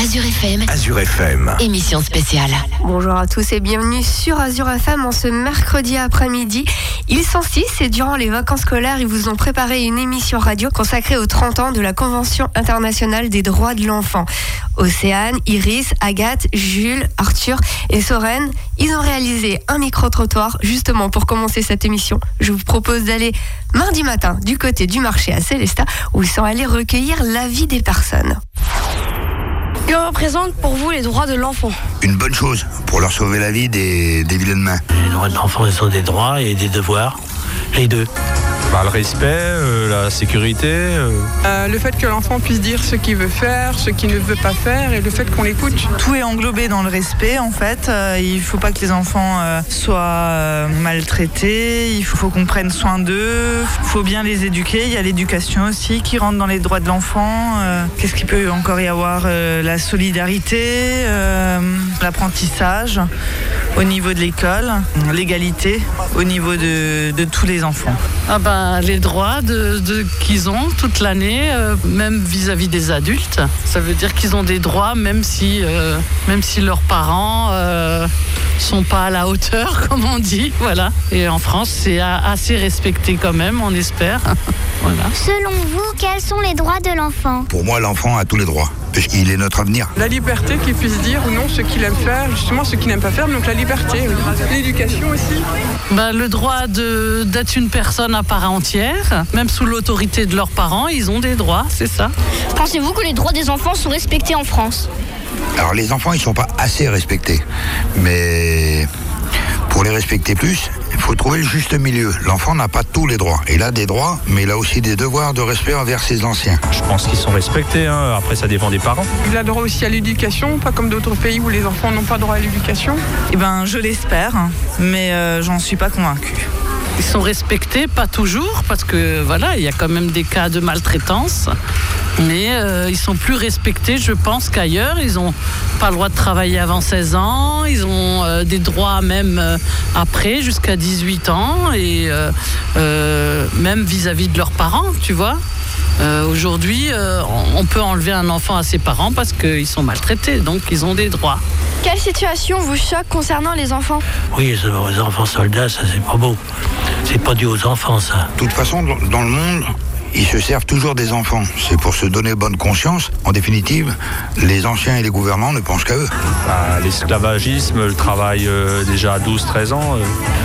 Azure FM. Azure FM. Émission spéciale. Bonjour à tous et bienvenue sur Azure FM en ce mercredi après-midi. Ils sont six et durant les vacances scolaires, ils vous ont préparé une émission radio consacrée aux 30 ans de la Convention internationale des droits de l'enfant. Océane, Iris, Agathe, Jules, Arthur et Soren, ils ont réalisé un micro-trottoir justement pour commencer cette émission. Je vous propose d'aller mardi matin du côté du marché à Célestat où ils sont allés recueillir l'avis des personnes. Que représentent pour vous les droits de l'enfant Une bonne chose pour leur sauver la vie des, des vilaines mains. Les droits de l'enfant, ils ont des droits et des devoirs. Les deux. Bah, le respect, euh, la sécurité. euh. Euh, le fait que l'enfant puisse dire ce qu'il veut faire, ce qu'il ne veut pas faire et le fait qu'on l'écoute. Tout est englobé dans le respect en fait. Euh, il faut pas que les enfants euh, soient euh, maltraités. Il faut, faut qu'on prenne soin d'eux. Il faut bien les éduquer. Il y a l'éducation aussi qui rentre dans les droits de l'enfant. Euh, Qu'est-ce qu'il peut encore y avoir Euh, La solidarité, euh, l'apprentissage au niveau de l'école, l'égalité au niveau de, de tous les enfants. Ah ben, les droits de, qu'ils ont toute l'année, euh, même vis-à-vis des adultes. Ça veut dire qu'ils ont des droits même si, euh, leurs parents euh, sont pas à la hauteur, comme on dit. Voilà. Et en France, c'est assez respecté quand même, on espère. voilà. Selon vous, quels sont les droits de l'enfant? Pour moi, l'enfant a tous les droits, puisqu'il est notre avenir. La liberté qu'il puisse dire ou non ce qu'il aime faire, justement ce qu'il n'aime pas faire, donc la liberté. L'éducation aussi. Ben, le droit de- d'être une personne à part entière, même sous l'autorité de leurs parents, ils ont des droits, c'est ça. Pensez-vous que les droits des enfants sont respectés en France? Alors les enfants, ils sont pas assez respectés. Mais pour les respecter plus, il faut trouver le juste milieu. L'enfant n'a pas tous les droits. Il a des droits, mais il a aussi des devoirs de respect envers ses anciens. Je pense qu'ils sont respectés. hein. Après, ça dépend des parents. Il a droit aussi à l'éducation, pas comme d'autres pays où les enfants n'ont pas droit à l'éducation. Eh ben, je l'espère, mais euh, j'en suis pas convaincue. Ils sont respectés, pas toujours, parce que voilà, il y a quand même des cas de maltraitance. Mais euh, ils sont plus respectés, je pense, qu'ailleurs. Ils n'ont pas le droit de travailler avant 16 ans. Ils ont euh, des droits même euh, après, jusqu'à 18 ans. Et même vis-à-vis de leurs parents, tu vois. Aujourd'hui, on peut enlever un enfant à ses parents parce qu'ils sont maltraités. Donc, ils ont des droits. Quelle situation vous choque concernant les enfants Oui, les les enfants soldats, ça c'est pas beau. C'est pas dû aux enfants, ça. De toute façon, dans le monde, ils se servent toujours des enfants. C'est pour se donner bonne conscience. En définitive, les anciens et les gouvernants ne pensent qu'à eux. Bah, L'esclavagisme, le travail euh, déjà à 12-13 ans. euh,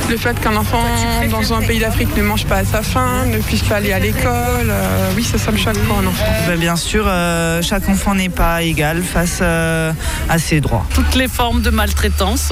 Le fait qu'un enfant dans un pays d'Afrique ne mange pas à sa faim, ne puisse pas aller à l'école, euh, oui, ça, ça me choque pour un enfant. Ben, bien sûr, euh, chaque enfant n'est pas égal face euh, à ses droits. Toutes les formes de maltraitance.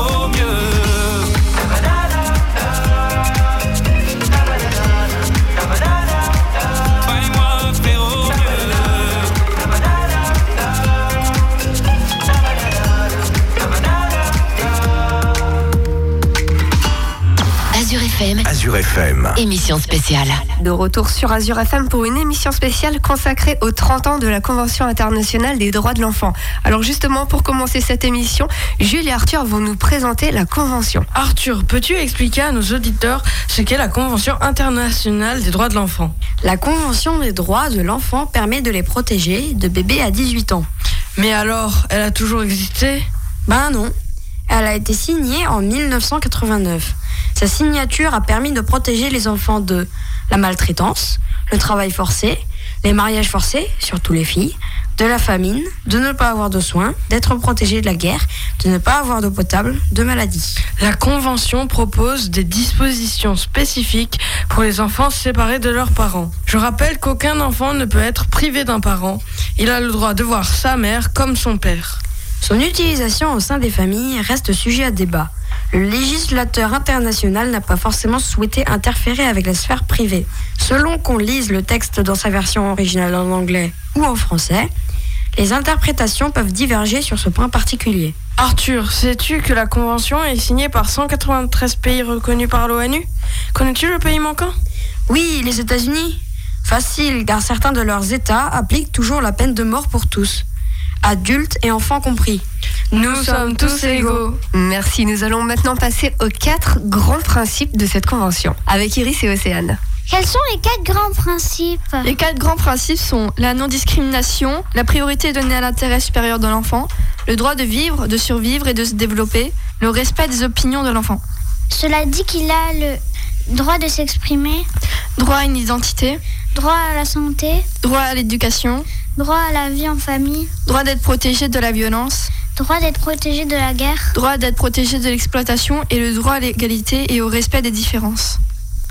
Azure FM. Émission spéciale. De retour sur Azure FM pour une émission spéciale consacrée aux 30 ans de la Convention internationale des droits de l'enfant. Alors justement, pour commencer cette émission, Jules et Arthur vont nous présenter la Convention. Arthur, peux-tu expliquer à nos auditeurs ce qu'est la Convention internationale des droits de l'enfant? La Convention des droits de l'enfant permet de les protéger de bébés à 18 ans. Mais alors, elle a toujours existé? Ben non. Elle a été signée en 1989. Sa signature a permis de protéger les enfants de la maltraitance, le travail forcé, les mariages forcés, surtout les filles, de la famine, de ne pas avoir de soins, d'être protégé de la guerre, de ne pas avoir d'eau potable, de maladies. La Convention propose des dispositions spécifiques pour les enfants séparés de leurs parents. Je rappelle qu'aucun enfant ne peut être privé d'un parent. Il a le droit de voir sa mère comme son père. Son utilisation au sein des familles reste sujet à débat. Le législateur international n'a pas forcément souhaité interférer avec la sphère privée. Selon qu'on lise le texte dans sa version originale en anglais ou en français, les interprétations peuvent diverger sur ce point particulier. Arthur, sais-tu que la Convention est signée par 193 pays reconnus par l'ONU? Connais-tu le pays manquant? Oui, les États-Unis. Facile, car certains de leurs États appliquent toujours la peine de mort pour tous, adultes et enfants compris. Nous sommes tous égaux. Merci, nous allons maintenant passer aux quatre grands principes de cette convention, avec Iris et Océane. Quels sont les quatre grands principes? Les quatre grands principes sont la non-discrimination, la priorité donnée à l'intérêt supérieur de l'enfant, le droit de vivre, de survivre et de se développer, le respect des opinions de l'enfant. Cela dit qu'il a le droit de s'exprimer, Droit à une identité, droit à la santé, droit à l'éducation, droit à la vie en famille, droit d'être protégé de la violence, droit d'être protégé de la guerre, droit d'être protégé de l'exploitation et le droit à l'égalité et au respect des différences.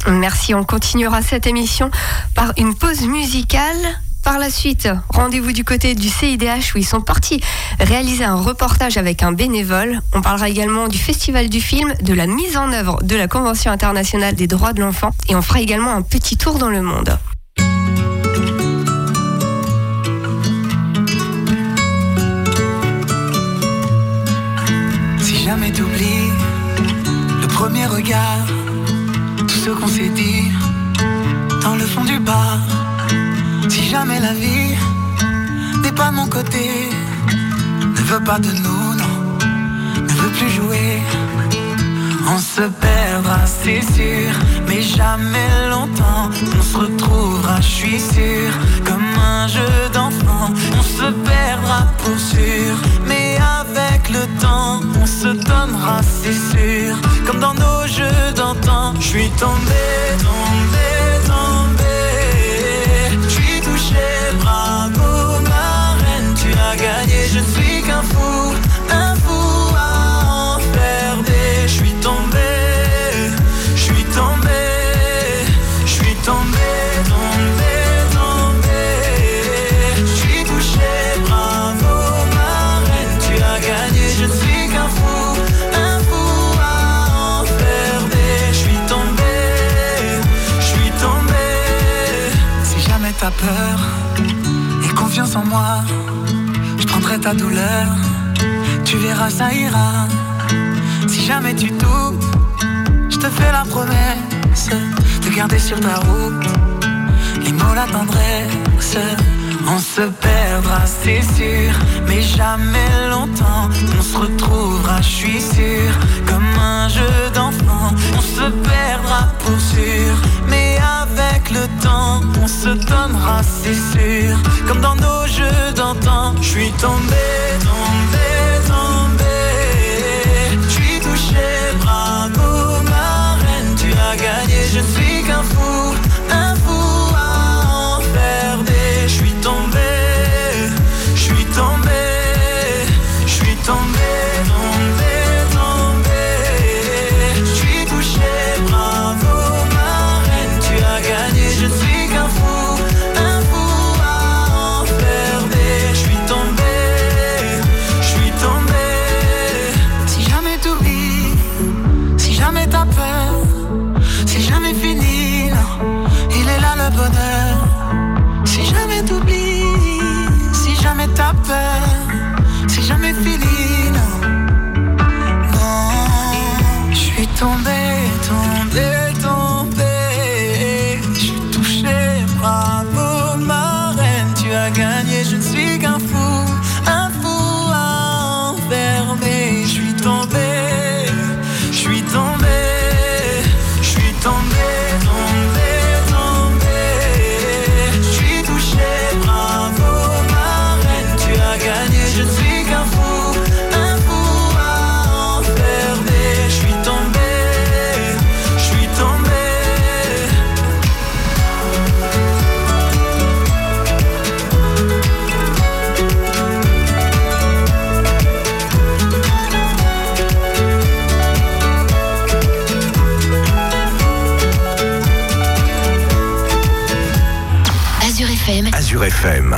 Merci, on continuera cette émission par une pause musicale. Par la suite, rendez-vous du côté du CIDH où ils sont partis réaliser un reportage avec un bénévole. On parlera également du Festival du film, de la mise en œuvre de la Convention internationale des droits de l'enfant et on fera également un petit tour dans le monde. Jamais t'oublies le premier regard, tout ce qu'on s'est dit dans le fond du bar. Si jamais la vie n'est pas mon côté, ne veut pas de nous, non, ne veut plus jouer. On se perdra, c'est sûr, mais jamais longtemps. On se retrouvera, je suis sûr, comme un jeu d'enfant. On se perdra pour sûr, mais avec le temps, on se donnera, c'est sûr, comme dans nos jeux d'antan. Je suis tombé, tombé, tombé. Confiance en moi, je prendrai ta douleur, tu verras ça ira. Si jamais tu doutes, je te fais la promesse de garder sur ta route les mots, la tendresse. On se perdra, c'est sûr, mais jamais longtemps. On se retrouvera, je suis sûr, comme un jeu d'enfant. On se perdra pour sûr, mais avec le temps, on se donnera, c'est sûr, comme dans nos jeux d'antan. Je suis tombé.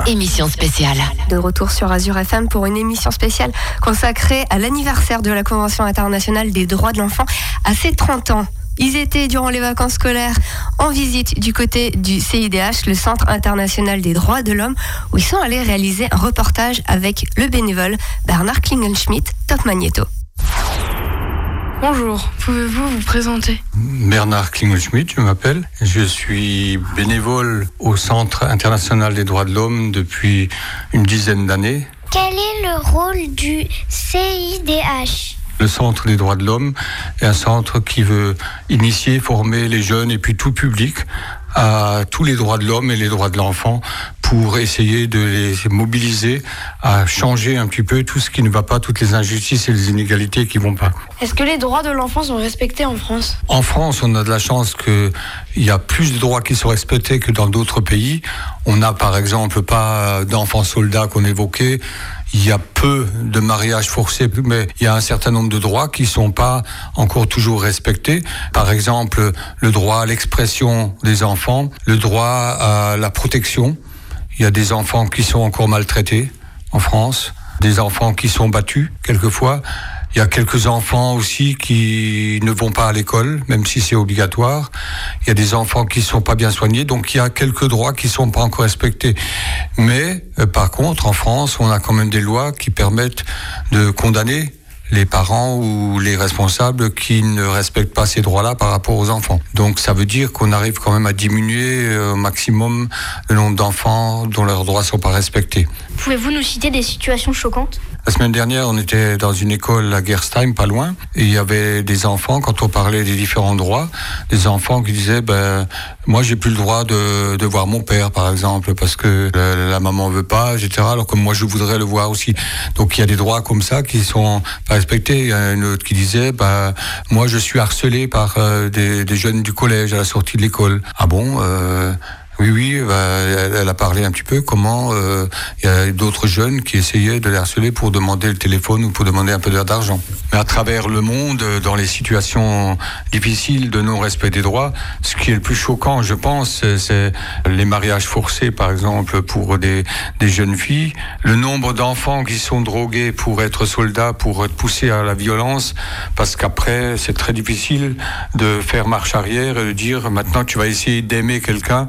Émission spéciale. De retour sur Azure FM pour une émission spéciale consacrée à l'anniversaire de la Convention internationale des droits de l'enfant à ses 30 ans. Ils étaient durant les vacances scolaires en visite du côté du CIDH, le Centre international des droits de l'homme, où ils sont allés réaliser un reportage avec le bénévole Bernard Klingenschmidt, Top Magneto. Bonjour, pouvez-vous vous présenter Bernard Klingelschmidt, je m'appelle. Je suis bénévole au Centre international des droits de l'homme depuis une dizaine d'années. Quel est le rôle du CIDH Le Centre des droits de l'homme est un centre qui veut initier, former les jeunes et puis tout public à tous les droits de l'homme et les droits de l'enfant pour essayer de les mobiliser à changer un petit peu tout ce qui ne va pas, toutes les injustices et les inégalités qui vont pas. Est-ce que les droits de l'enfant sont respectés en France? En France, on a de la chance qu'il y a plus de droits qui sont respectés que dans d'autres pays. On n'a par exemple pas d'enfants soldats qu'on évoquait. Il y a peu de mariages forcés, mais il y a un certain nombre de droits qui sont pas encore toujours respectés. Par exemple, le droit à l'expression des enfants, le droit à la protection. Il y a des enfants qui sont encore maltraités en France, des enfants qui sont battus quelquefois. Il y a quelques enfants aussi qui ne vont pas à l'école, même si c'est obligatoire. Il y a des enfants qui sont pas bien soignés, donc il y a quelques droits qui sont pas encore respectés. Mais euh, par contre, en France, on a quand même des lois qui permettent de condamner les parents ou les responsables qui ne respectent pas ces droits-là par rapport aux enfants. Donc ça veut dire qu'on arrive quand même à diminuer euh, au maximum le nombre d'enfants dont leurs droits sont pas respectés. Pouvez-vous nous citer des situations choquantes? La semaine dernière, on était dans une école à Gerstheim, pas loin, il y avait des enfants, quand on parlait des différents droits, des enfants qui disaient, ben, moi j'ai plus le droit de, de voir mon père, par exemple, parce que la, la maman veut pas, etc., alors que moi je voudrais le voir aussi. Donc il y a des droits comme ça qui sont pas respectés. Il y a une autre qui disait, ben, moi je suis harcelé par euh, des, des jeunes du collège à la sortie de l'école. Ah bon euh, oui, oui, bah, elle, a parlé un petit peu comment euh, il y a d'autres jeunes qui essayaient de les harceler pour demander le téléphone ou pour demander un peu d'argent. Mais à travers le monde, dans les situations difficiles de non-respect des droits, ce qui est le plus choquant, je pense, c'est- les mariages forcés, par exemple, pour des, des jeunes filles. Le nombre d'enfants qui sont drogués pour être soldats, pour être poussés à la violence, parce qu'après, c'est très difficile de faire marche arrière et de dire maintenant tu vas essayer d'aimer quelqu'un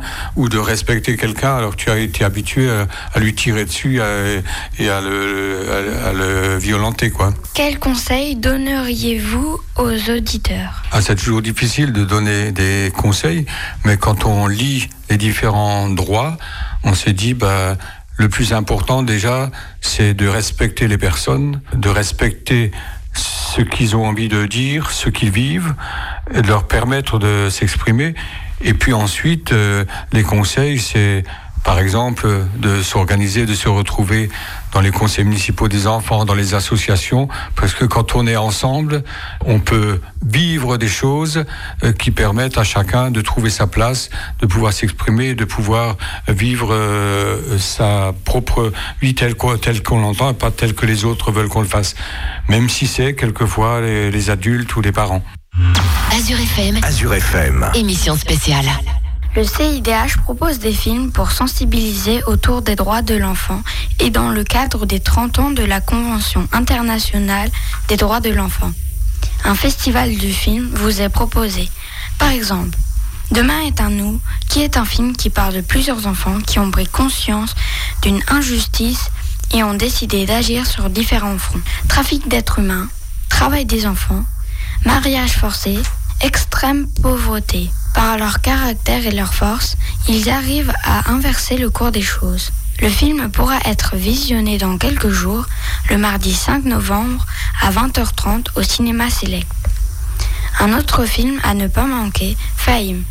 de respecter quelqu'un alors que tu as été habitué à, à lui tirer dessus à- et à le, à- à le violenter, quoi. Quels conseils donneriez-vous aux auditeurs? Ah, c'est toujours difficile de donner des conseils, mais quand on lit les différents droits, on se dit, bah, le plus important déjà, c'est de respecter les personnes, de respecter ce qu'ils ont envie de dire, ce qu'ils vivent, et de leur permettre de s'exprimer. Et puis ensuite, euh, les conseils, c'est par exemple de s'organiser, de se retrouver dans les conseils municipaux des enfants, dans les associations, parce que quand on est ensemble, on peut vivre des choses euh, qui permettent à chacun de trouver sa place, de pouvoir s'exprimer, de pouvoir vivre euh, sa propre vie telle qu'on telle qu'on l'entend et pas telle que les autres veulent qu'on le fasse, même si c'est quelquefois les, les adultes ou les parents. Azure FM, Azure FM. émission spéciale. Le CIDH propose des films pour sensibiliser autour des droits de l'enfant et dans le cadre des 30 ans de la Convention internationale des droits de l'enfant. Un festival du film vous est proposé. Par exemple, Demain est un nous, qui est un film qui parle de plusieurs enfants qui ont pris conscience d'une injustice et ont décidé d'agir sur différents fronts. Trafic d'êtres humains, travail des enfants, mariage forcé, extrême pauvreté. Par leur caractère et leur force, ils arrivent à inverser le cours des choses. Le film pourra être visionné dans quelques jours, le mardi 5 novembre à 20h30 au cinéma Select. Un autre film à ne pas manquer, Fahim.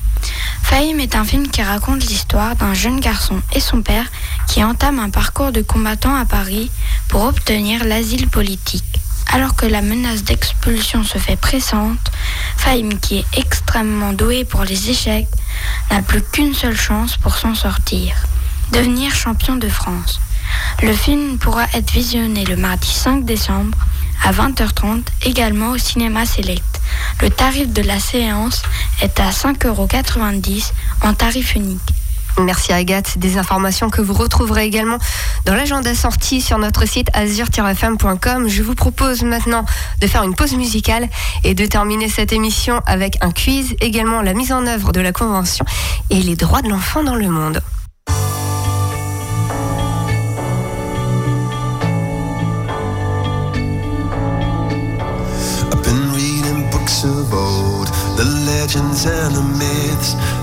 Fahim est un film qui raconte l'histoire d'un jeune garçon et son père qui entament un parcours de combattant à Paris pour obtenir l'asile politique. Alors que la menace d'expulsion se fait pressante, Fahim, qui est extrêmement doué pour les échecs, n'a plus qu'une seule chance pour s'en sortir. Devenir champion de France. Le film pourra être visionné le mardi 5 décembre à 20h30 également au cinéma Select. Le tarif de la séance est à 5,90€ en tarif unique. Merci Agathe, des informations que vous retrouverez également dans l'agenda sortie sur notre site azur-fm.com. Je vous propose maintenant de faire une pause musicale et de terminer cette émission avec un quiz, également la mise en œuvre de la Convention et les droits de l'enfant dans le monde.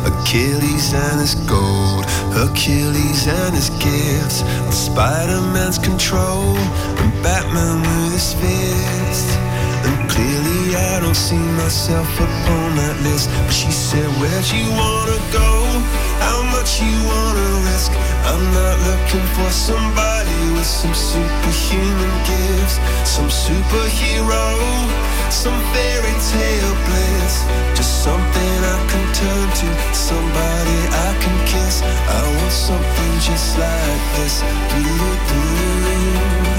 Achilles and his gold, Hercules and his gifts, Spider-Man's control, and Batman with his fist. See myself upon that list. But she said, Where'd you wanna go? How much you wanna risk? I'm not looking for somebody with some superhuman gifts, some superhero some fairy tale bliss Just something I can turn to Somebody I can kiss I want something just like this do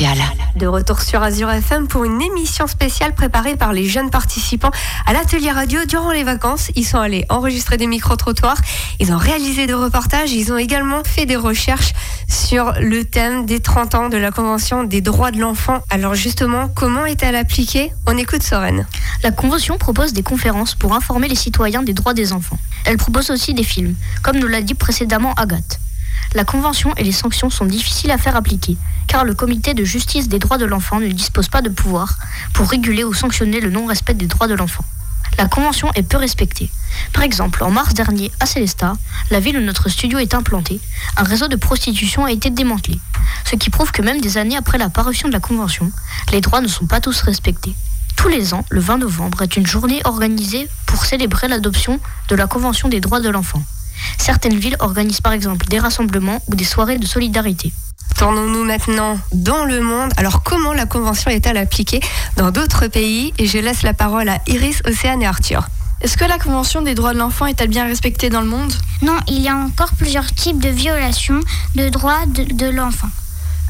spéciale. De retour sur Azure FM pour une émission spéciale préparée par les jeunes participants à l'atelier radio durant les vacances. Ils sont allés enregistrer des micro-trottoirs, ils ont réalisé des reportages, ils ont également fait des recherches sur le thème des 30 ans de la Convention des droits de l'enfant. Alors justement, comment est-elle appliquée? On écoute Soren. La Convention propose des conférences pour informer les citoyens des droits des enfants. Elle propose aussi des films, comme nous l'a dit précédemment Agathe. La Convention et les sanctions sont difficiles à faire appliquer, car le Comité de justice des droits de l'enfant ne dispose pas de pouvoir pour réguler ou sanctionner le non-respect des droits de l'enfant. La Convention est peu respectée. Par exemple, en mars dernier, à Célestat, la ville où notre studio est implanté, un réseau de prostitution a été démantelé, ce qui prouve que même des années après la parution de la Convention, les droits ne sont pas tous respectés. Tous les ans, le 20 novembre est une journée organisée pour célébrer l'adoption de la Convention des droits de l'enfant. Certaines villes organisent par exemple des rassemblements ou des soirées de solidarité. Tournons-nous maintenant dans le monde. Alors comment la Convention est-elle appliquée dans d'autres pays? Et je laisse la parole à Iris, Océane et Arthur. Est-ce que la Convention des droits de l'enfant est-elle bien respectée dans le monde? Non, il y a encore plusieurs types de violations de droits de, l'enfant.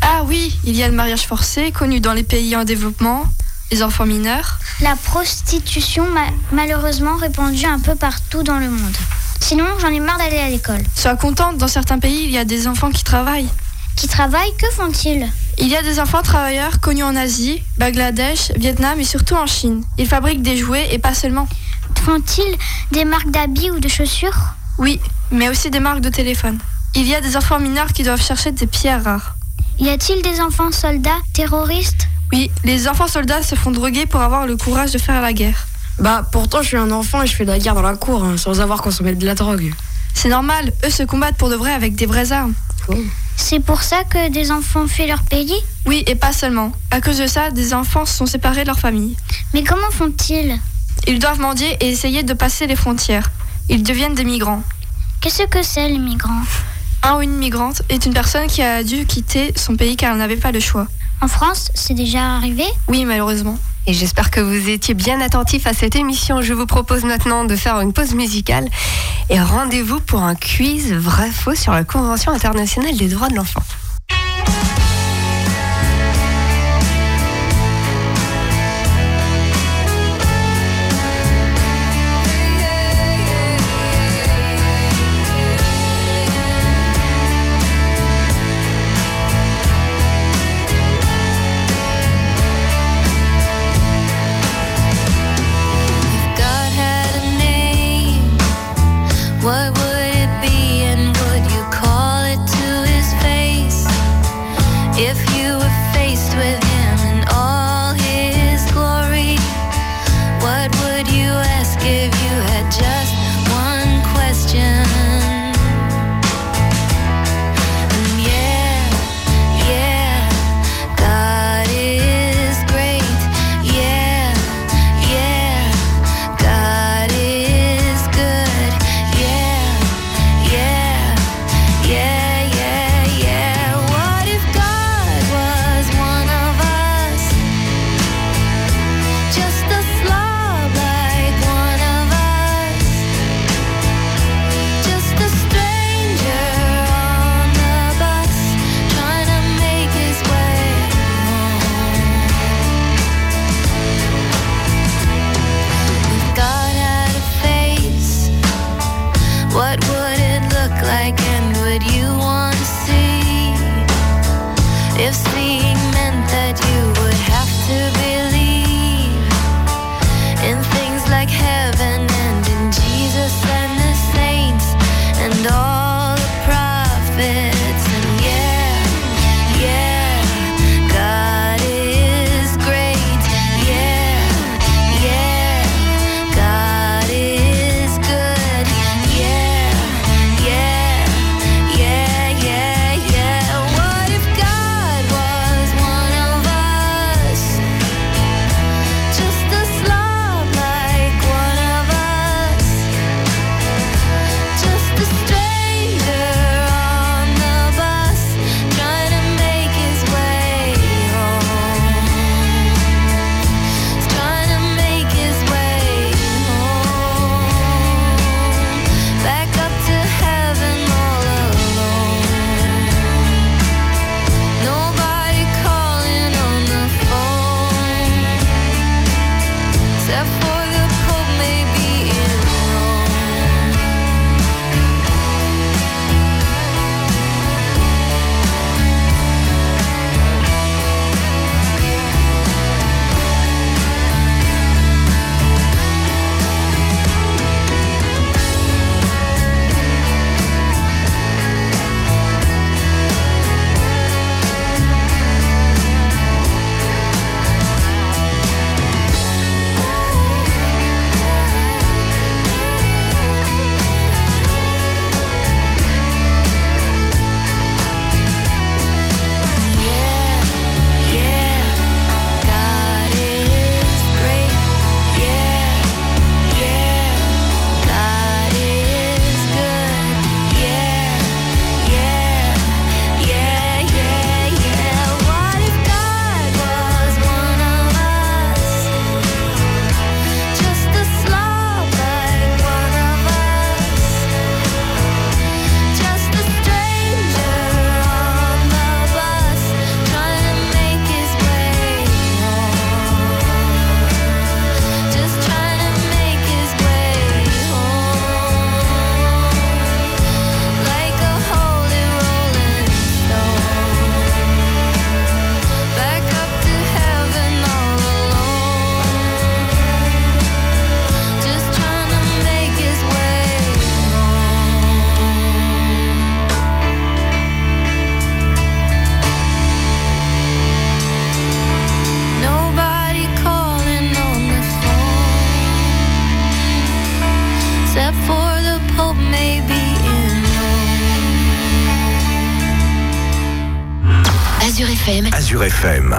Ah oui, il y a le mariage forcé, connu dans les pays en développement, les enfants mineurs. La prostitution, malheureusement répandue un peu partout dans le monde. Sinon, j'en ai marre d'aller à l'école. Sois contente, dans certains pays, il y a des enfants qui travaillent. Qui travaillent Que font-ils? Il y a des enfants travailleurs connus en Asie, Bangladesh, Vietnam et surtout en Chine. Ils fabriquent des jouets et pas seulement. Font-ils des marques d'habits ou de chaussures? Oui, mais aussi des marques de téléphone. Il y a des enfants mineurs qui doivent chercher des pierres rares. Y a-t-il des enfants soldats terroristes? Oui, les enfants soldats se font droguer pour avoir le courage de faire la guerre. Bah pourtant je suis un enfant et je fais de la guerre dans la cour hein, sans avoir consommé de la drogue. C'est normal, eux se combattent pour de vrai avec des vraies armes. C'est pour ça que des enfants fuient leur pays? Oui, et pas seulement. À cause de ça, des enfants se sont séparés de leur famille. Mais comment font-ils? Ils doivent mendier et essayer de passer les frontières. Ils deviennent des migrants. Qu'est-ce que c'est les migrants? Un ou une migrante est une personne qui a dû quitter son pays car elle n'avait pas le choix. En France, c'est déjà arrivé? Oui, malheureusement. Et j'espère que vous étiez bien attentifs à cette émission. Je vous propose maintenant de faire une pause musicale et rendez-vous pour un quiz vrai-faux sur la Convention internationale des droits de l'enfant.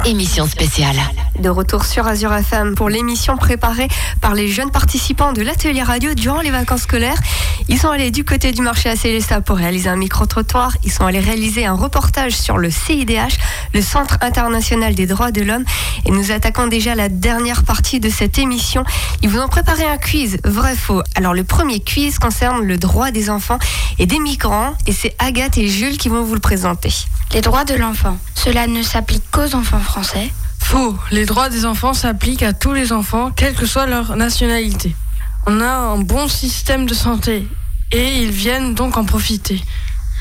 Émission spéciale. De retour sur Azure FM pour l'émission préparée par les jeunes participants de l'atelier radio durant les vacances scolaires. Ils sont allés du côté du marché à Célestat pour réaliser un micro-trottoir. Ils sont allés réaliser un reportage sur le CIDH, le Centre international des droits de l'homme. Et nous attaquons déjà la dernière partie de cette émission. Ils vous ont préparé un quiz, vrai-faux. Alors le premier quiz concerne le droit des enfants et des migrants. Et c'est Agathe et Jules qui vont vous le présenter. Les droits de l'enfant. Cela ne s'applique qu'aux enfants français. Faux. Les droits des enfants s'appliquent à tous les enfants, quelle que soit leur nationalité. On a un bon système de santé et ils viennent donc en profiter.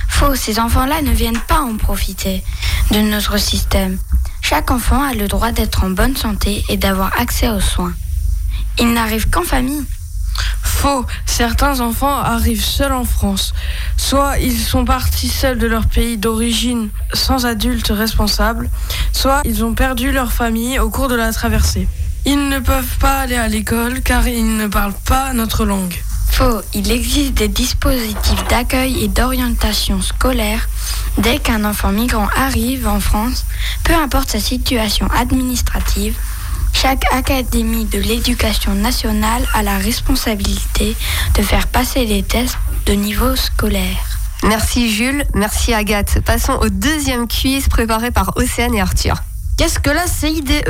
Faux, ces enfants-là ne viennent pas en profiter de notre système. Chaque enfant a le droit d'être en bonne santé et d'avoir accès aux soins. Ils n'arrivent qu'en famille. Faux. Certains enfants arrivent seuls en France. Soit ils sont partis seuls de leur pays d'origine sans adultes responsables, soit ils ont perdu leur famille au cours de la traversée. Ils ne peuvent pas aller à l'école car ils ne parlent pas notre langue. Faux, il existe des dispositifs d'accueil et d'orientation scolaire dès qu'un enfant migrant arrive en France, peu importe sa situation administrative. Chaque académie de l'éducation nationale a la responsabilité de faire passer les tests de niveau scolaire. Merci Jules, merci Agathe. Passons au deuxième quiz préparé par Océane et Arthur. Qu'est-ce que la CIDE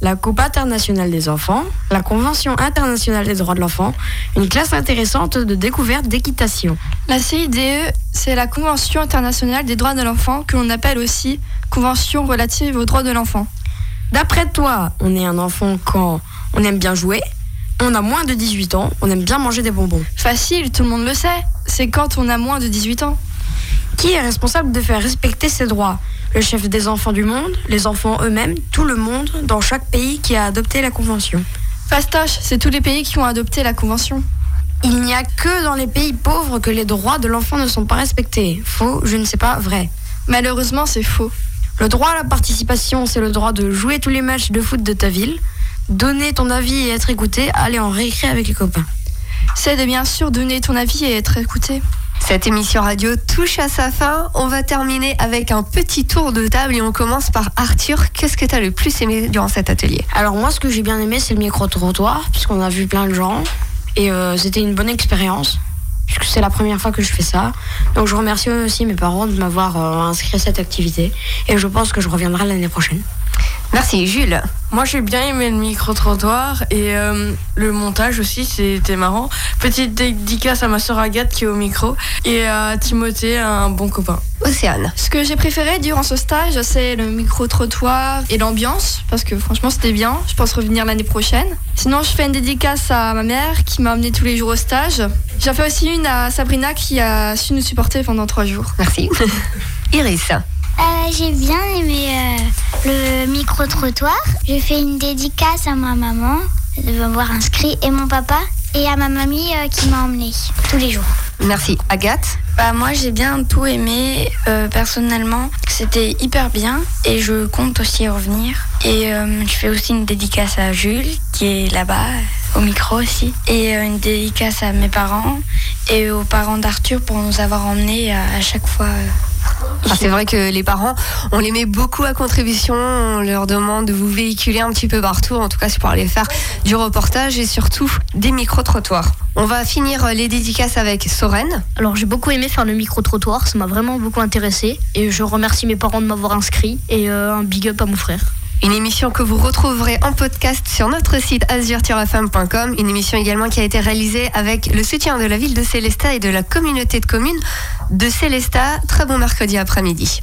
La Coupe internationale des enfants, la Convention internationale des droits de l'enfant, une classe intéressante de découverte d'équitation. La CIDE, c'est la Convention internationale des droits de l'enfant que l'on appelle aussi Convention relative aux droits de l'enfant. D'après toi, on est un enfant quand on aime bien jouer, on a moins de 18 ans, on aime bien manger des bonbons. Facile, tout le monde le sait. C'est quand on a moins de 18 ans. Qui est responsable de faire respecter ces droits? Le chef des enfants du monde, les enfants eux-mêmes, tout le monde, dans chaque pays qui a adopté la Convention. Fastoche, c'est tous les pays qui ont adopté la Convention. Il n'y a que dans les pays pauvres que les droits de l'enfant ne sont pas respectés. Faux, je ne sais pas, vrai. Malheureusement, c'est faux. Le droit à la participation, c'est le droit de jouer tous les matchs de foot de ta ville, donner ton avis et être écouté, aller en récré avec les copains. C'est de bien sûr donner ton avis et être écouté. Cette émission radio touche à sa fin. On va terminer avec un petit tour de table et on commence par Arthur. Qu'est-ce que tu as le plus aimé durant cet atelier? Alors moi, ce que j'ai bien aimé, c'est le micro-trottoir, puisqu'on a vu plein de gens. Et euh, c'était une bonne expérience, puisque c'est la première fois que je fais ça. Donc je remercie aussi mes parents de m'avoir euh, inscrit à cette activité. Et je pense que je reviendrai l'année prochaine. Merci Jules. Moi j'ai bien aimé le micro-trottoir et euh, le montage aussi, c'était marrant. Petite dédicace à ma soeur Agathe qui est au micro et à Timothée, un bon copain. Océane. Ce que j'ai préféré durant ce stage, c'est le micro-trottoir et l'ambiance, parce que franchement c'était bien. Je pense revenir l'année prochaine. Sinon, je fais une dédicace à ma mère qui m'a amené tous les jours au stage. J'en fais aussi une à Sabrina qui a su nous supporter pendant trois jours. Merci. Iris. Euh, j'ai bien aimé euh, le micro-trottoir. J'ai fait une dédicace à ma maman de m'avoir inscrit et mon papa et à ma mamie euh, qui m'a emmené tous les jours. Merci. Agathe bah, Moi j'ai bien tout aimé euh, personnellement. C'était hyper bien et je compte aussi y revenir. Et euh, je fais aussi une dédicace à Jules qui est là-bas au micro aussi. Et une dédicace à mes parents et aux parents d'Arthur pour nous avoir emmenés à, à chaque fois. Ah, c'est vrai que les parents, on les met beaucoup à contribution. On leur demande de vous véhiculer un petit peu partout. En tout cas, c'est pour aller faire du reportage et surtout des micro-trottoirs. On va finir les dédicaces avec Soren. Alors j'ai beaucoup aimé faire le micro-trottoir, ça m'a vraiment beaucoup intéressé. Et je remercie mes parents de m'avoir inscrit et euh, un big up à mon frère. Une émission que vous retrouverez en podcast sur notre site azur-femme.com. Une émission également qui a été réalisée avec le soutien de la ville de Célestat et de la communauté de communes de Célestat. Très bon mercredi après-midi.